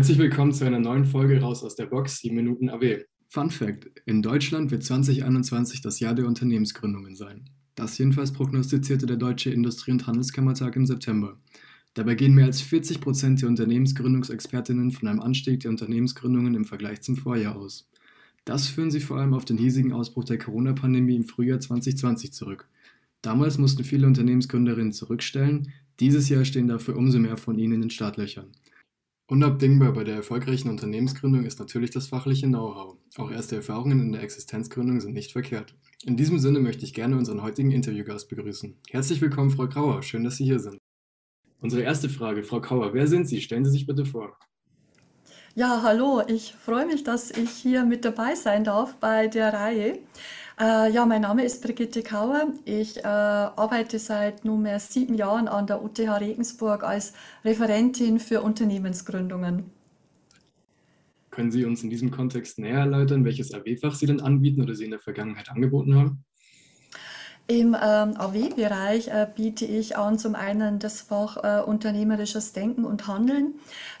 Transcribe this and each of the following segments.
Herzlich willkommen zu einer neuen Folge raus aus der Box, 7 Minuten AW. Fun Fact: In Deutschland wird 2021 das Jahr der Unternehmensgründungen sein. Das jedenfalls prognostizierte der Deutsche Industrie- und Handelskammertag im September. Dabei gehen mehr als 40 Prozent der Unternehmensgründungsexpertinnen von einem Anstieg der Unternehmensgründungen im Vergleich zum Vorjahr aus. Das führen sie vor allem auf den hiesigen Ausbruch der Corona-Pandemie im Frühjahr 2020 zurück. Damals mussten viele Unternehmensgründerinnen zurückstellen, dieses Jahr stehen dafür umso mehr von ihnen in den Startlöchern. Unabdingbar bei der erfolgreichen Unternehmensgründung ist natürlich das fachliche Know-how. Auch erste Erfahrungen in der Existenzgründung sind nicht verkehrt. In diesem Sinne möchte ich gerne unseren heutigen Interviewgast begrüßen. Herzlich willkommen, Frau Grauer. Schön, dass Sie hier sind. Unsere erste Frage, Frau Kauer, wer sind Sie? Stellen Sie sich bitte vor. Ja, hallo, ich freue mich, dass ich hier mit dabei sein darf bei der Reihe. Äh, ja, mein Name ist Brigitte Kauer. Ich äh, arbeite seit nunmehr sieben Jahren an der UTH Regensburg als Referentin für Unternehmensgründungen. Können Sie uns in diesem Kontext näher erläutern, welches AW-Fach Sie denn anbieten oder Sie in der Vergangenheit angeboten haben? Im ähm, AW-Bereich äh, biete ich an zum einen das Fach äh, Unternehmerisches Denken und Handeln.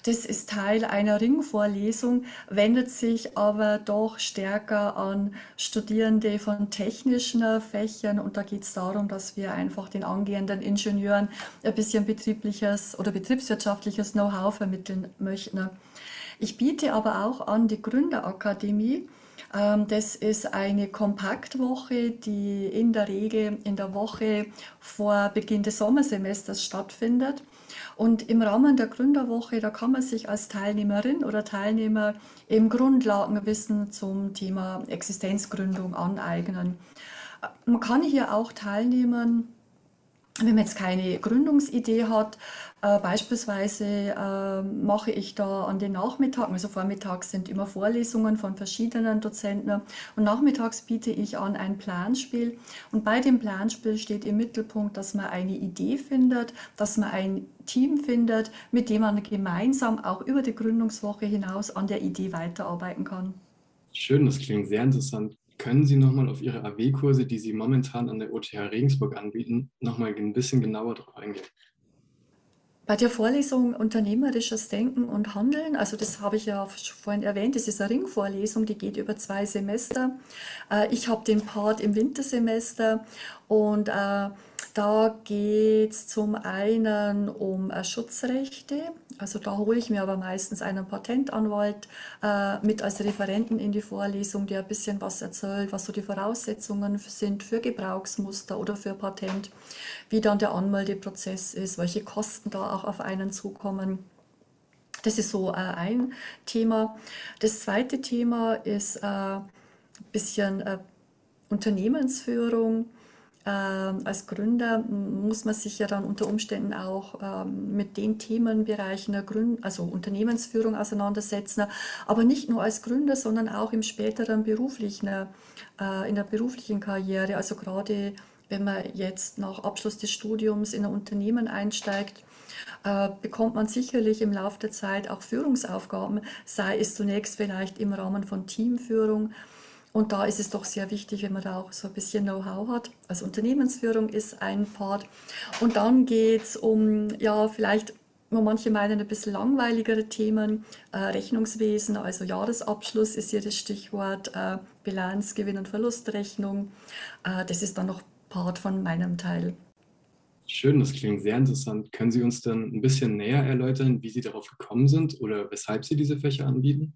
Das ist Teil einer Ringvorlesung, wendet sich aber doch stärker an Studierende von technischen äh, Fächern und da geht es darum, dass wir einfach den angehenden Ingenieuren ein bisschen betriebliches oder betriebswirtschaftliches Know-how vermitteln möchten. Ich biete aber auch an die Gründerakademie. Ähm, das ist eine Kompaktwoche, die in der Regel in der Woche vor Beginn des Sommersemesters stattfindet. Und im Rahmen der Gründerwoche, da kann man sich als Teilnehmerin oder Teilnehmer eben Grundlagenwissen zum Thema Existenzgründung aneignen. Man kann hier auch teilnehmen wenn man jetzt keine Gründungsidee hat, äh, beispielsweise äh, mache ich da an den Nachmittagen, also vormittags sind immer Vorlesungen von verschiedenen Dozenten und nachmittags biete ich an ein Planspiel und bei dem Planspiel steht im Mittelpunkt, dass man eine Idee findet, dass man ein Team findet, mit dem man gemeinsam auch über die Gründungswoche hinaus an der Idee weiterarbeiten kann. Schön, das klingt sehr interessant. Können Sie nochmal auf Ihre AW-Kurse, die Sie momentan an der OTH Regensburg anbieten, nochmal ein bisschen genauer darauf eingehen? Bei der Vorlesung Unternehmerisches Denken und Handeln, also das habe ich ja vorhin erwähnt, das ist eine Ringvorlesung, die geht über zwei Semester. Äh, ich habe den Part im Wintersemester und äh, da geht es zum einen um äh, Schutzrechte, also da hole ich mir aber meistens einen Patentanwalt äh, mit als Referenten in die Vorlesung, der ein bisschen was erzählt, was so die Voraussetzungen sind für Gebrauchsmuster oder für Patent, wie dann der Anmeldeprozess ist, welche Kosten da auch auf einen zukommen. Das ist so äh, ein Thema. Das zweite Thema ist äh, ein bisschen äh, Unternehmensführung als Gründer muss man sich ja dann unter Umständen auch ähm, mit den Themenbereichen der Gründ also Unternehmensführung auseinandersetzen, aber nicht nur als Gründer, sondern auch im späteren beruflichen, äh, in der beruflichen Karriere. Also gerade wenn man jetzt nach Abschluss des Studiums in ein Unternehmen einsteigt, äh, bekommt man sicherlich im Laufe der Zeit auch Führungsaufgaben, sei es zunächst vielleicht im Rahmen von Teamführung und da ist es doch sehr wichtig, wenn man da auch so ein bisschen Know-how hat. Also Unternehmensführung ist ein Part. Und dann geht es um, ja, vielleicht, wo manche meinen, ein bisschen langweiligere Themen. Äh, Rechnungswesen, also Jahresabschluss ist hier das Stichwort. Äh, Bilanz, Gewinn- und Verlustrechnung. Äh, das ist dann noch Part von meinem Teil. Schön, das klingt sehr interessant. Können Sie uns dann ein bisschen näher erläutern, wie Sie darauf gekommen sind oder weshalb Sie diese Fächer anbieten?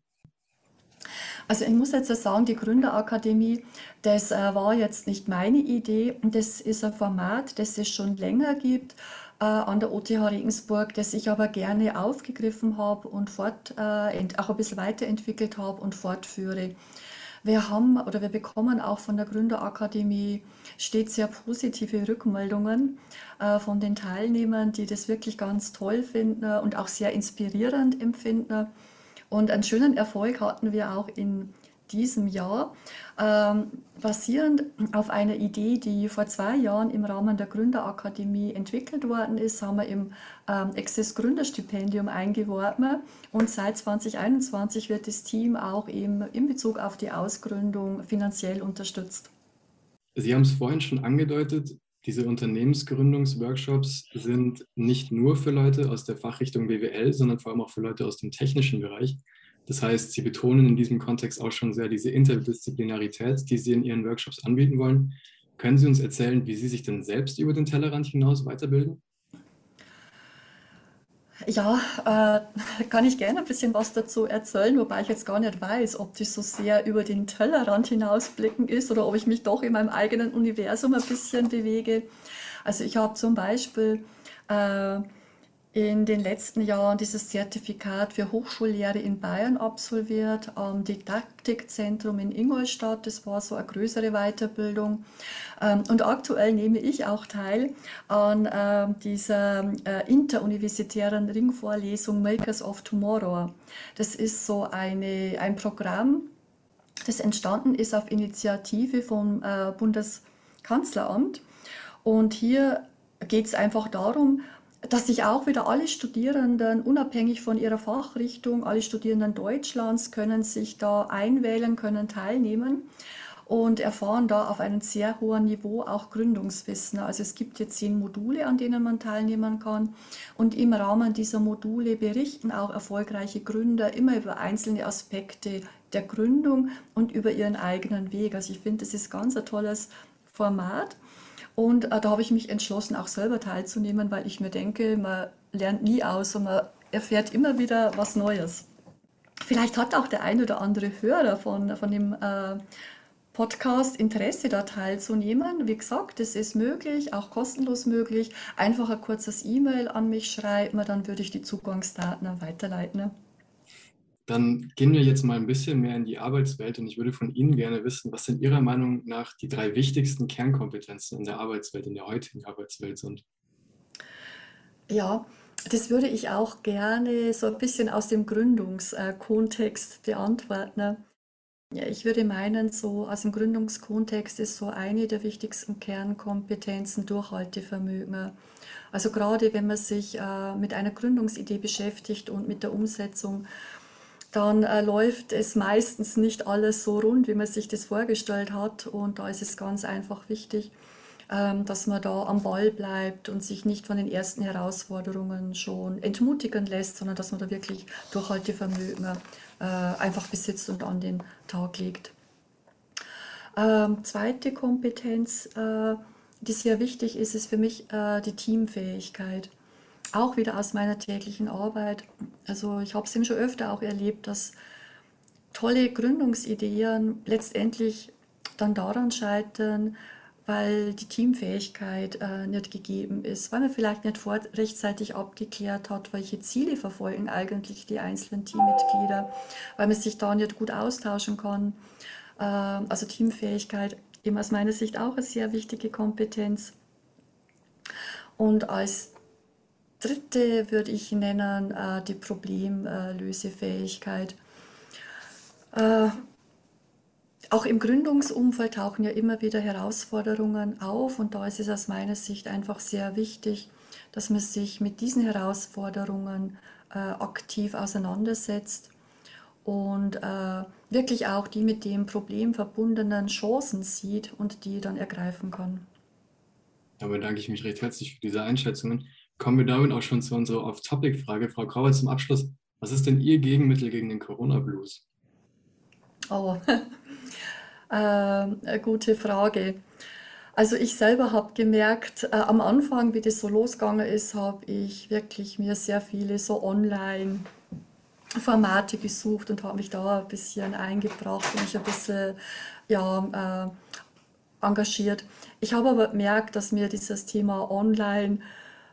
Also ich muss jetzt sagen, die Gründerakademie, das äh, war jetzt nicht meine Idee. Das ist ein Format, das es schon länger gibt äh, an der OTH Regensburg, das ich aber gerne aufgegriffen habe und fort, äh, auch ein bisschen weiterentwickelt habe und fortführe. Wir haben oder wir bekommen auch von der Gründerakademie stets sehr positive Rückmeldungen von den Teilnehmern, die das wirklich ganz toll finden und auch sehr inspirierend empfinden. Und einen schönen Erfolg hatten wir auch in diesem Jahr, ähm, basierend auf einer Idee, die vor zwei Jahren im Rahmen der Gründerakademie entwickelt worden ist, haben wir im ähm, Access Gründerstipendium eingeworben und seit 2021 wird das Team auch eben in Bezug auf die Ausgründung finanziell unterstützt. Sie haben es vorhin schon angedeutet, Diese Unternehmensgründungsworkshops sind nicht nur für Leute aus der Fachrichtung BWL, sondern vor allem auch für Leute aus dem technischen Bereich. Das heißt, Sie betonen in diesem Kontext auch schon sehr diese Interdisziplinarität, die Sie in Ihren Workshops anbieten wollen. Können Sie uns erzählen, wie Sie sich denn selbst über den Tellerrand hinaus weiterbilden? Ja, äh, kann ich gerne ein bisschen was dazu erzählen, wobei ich jetzt gar nicht weiß, ob das so sehr über den Tellerrand hinausblicken ist oder ob ich mich doch in meinem eigenen Universum ein bisschen bewege. Also ich habe zum Beispiel äh, in den letzten Jahren dieses Zertifikat für Hochschullehre in Bayern absolviert, am Didaktikzentrum in Ingolstadt. Das war so eine größere Weiterbildung. Ähm, und aktuell nehme ich auch teil an ähm, dieser äh, interuniversitären Ringvorlesung Makers of Tomorrow. Das ist so eine, ein Programm, das entstanden ist auf Initiative vom äh, Bundeskanzleramt. Und hier geht es einfach darum, dass sich auch wieder alle Studierenden, unabhängig von ihrer Fachrichtung, alle Studierenden Deutschlands können sich da einwählen, können teilnehmen und erfahren da auf einem sehr hohen Niveau auch Gründungswissen. Also es gibt jetzt zehn Module, an denen man teilnehmen kann und im Rahmen dieser Module berichten auch erfolgreiche Gründer immer über einzelne Aspekte der Gründung und über ihren eigenen Weg. Also ich finde, das ist ganz ein tolles Format. Und äh, da habe ich mich entschlossen, auch selber teilzunehmen, weil ich mir denke, man lernt nie aus und man erfährt immer wieder was Neues. Vielleicht hat auch der ein oder andere Hörer von, von dem äh, Podcast Interesse da teilzunehmen. Wie gesagt, es ist möglich, auch kostenlos möglich. Einfach ein kurzes E-Mail an mich schreiben, dann würde ich die Zugangsdaten weiterleiten. Dann gehen wir jetzt mal ein bisschen mehr in die Arbeitswelt und ich würde von Ihnen gerne wissen, was sind Ihrer Meinung nach die drei wichtigsten Kernkompetenzen in der Arbeitswelt, in der heutigen Arbeitswelt sind? Ja, das würde ich auch gerne so ein bisschen aus dem Gründungskontext beantworten. Ja, ich würde meinen, so aus dem Gründungskontext ist so eine der wichtigsten Kernkompetenzen Durchhaltevermögen. Also gerade wenn man sich äh, mit einer Gründungsidee beschäftigt und mit der Umsetzung, dann äh, läuft es meistens nicht alles so rund, wie man sich das vorgestellt hat. Und da ist es ganz einfach wichtig, ähm, dass man da am Ball bleibt und sich nicht von den ersten Herausforderungen schon entmutigen lässt, sondern dass man da wirklich Durchhaltevermögen äh, einfach besitzt und an den Tag legt. Ähm, zweite Kompetenz, äh, die sehr wichtig ist, ist für mich äh, die Teamfähigkeit auch wieder aus meiner täglichen Arbeit. Also ich habe es eben schon öfter auch erlebt, dass tolle Gründungsideen letztendlich dann daran scheitern, weil die Teamfähigkeit äh, nicht gegeben ist, weil man vielleicht nicht vor, rechtzeitig abgeklärt hat, welche Ziele verfolgen eigentlich die einzelnen Teammitglieder, weil man sich da nicht gut austauschen kann. Äh, also Teamfähigkeit eben aus meiner Sicht auch eine sehr wichtige Kompetenz. Und als dritte würde ich nennen äh, die Problemlösefähigkeit. Äh, auch im Gründungsumfeld tauchen ja immer wieder Herausforderungen auf und da ist es aus meiner Sicht einfach sehr wichtig, dass man sich mit diesen Herausforderungen äh, aktiv auseinandersetzt und äh, wirklich auch die mit dem Problem verbundenen Chancen sieht und die dann ergreifen kann. Da bedanke ich mich recht herzlich für diese Einschätzungen kommen wir damit auch schon zu unserer Off-Topic-Frage. Frau Krauer, zum Abschluss, was ist denn Ihr Gegenmittel gegen den Corona-Blues? Oh, äh, gute Frage. Also ich selber habe gemerkt, äh, am Anfang, wie das so losgegangen ist, habe ich wirklich mir sehr viele so online Formate gesucht und habe mich da ein bisschen eingebracht und mich ein bisschen ja, äh, engagiert. Ich habe aber gemerkt, dass mir dieses Thema online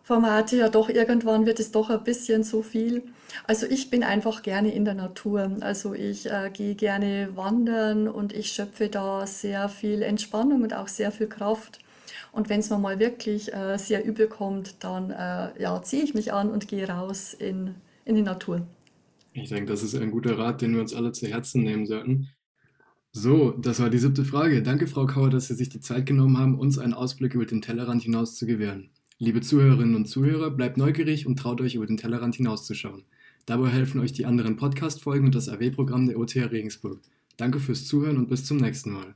Formate, ja doch, irgendwann wird es doch ein bisschen zu viel. Also ich bin einfach gerne in der Natur. Also ich äh, gehe gerne wandern und ich schöpfe da sehr viel Entspannung und auch sehr viel Kraft. Und wenn es mir mal wirklich äh, sehr übel kommt, dann äh, ja, ziehe ich mich an und gehe raus in, in die Natur. Ich denke, das ist ein guter Rat, den wir uns alle zu Herzen nehmen sollten. So, das war die siebte Frage. Danke, Frau Kauer, dass Sie sich die Zeit genommen haben, uns einen Ausblick über den Tellerrand hinaus zu gewähren. Liebe Zuhörerinnen und Zuhörer, bleibt neugierig und traut euch über den Tellerrand hinauszuschauen. Dabei helfen euch die anderen Podcast-Folgen und das AW-Programm der OTH Regensburg. Danke fürs Zuhören und bis zum nächsten Mal.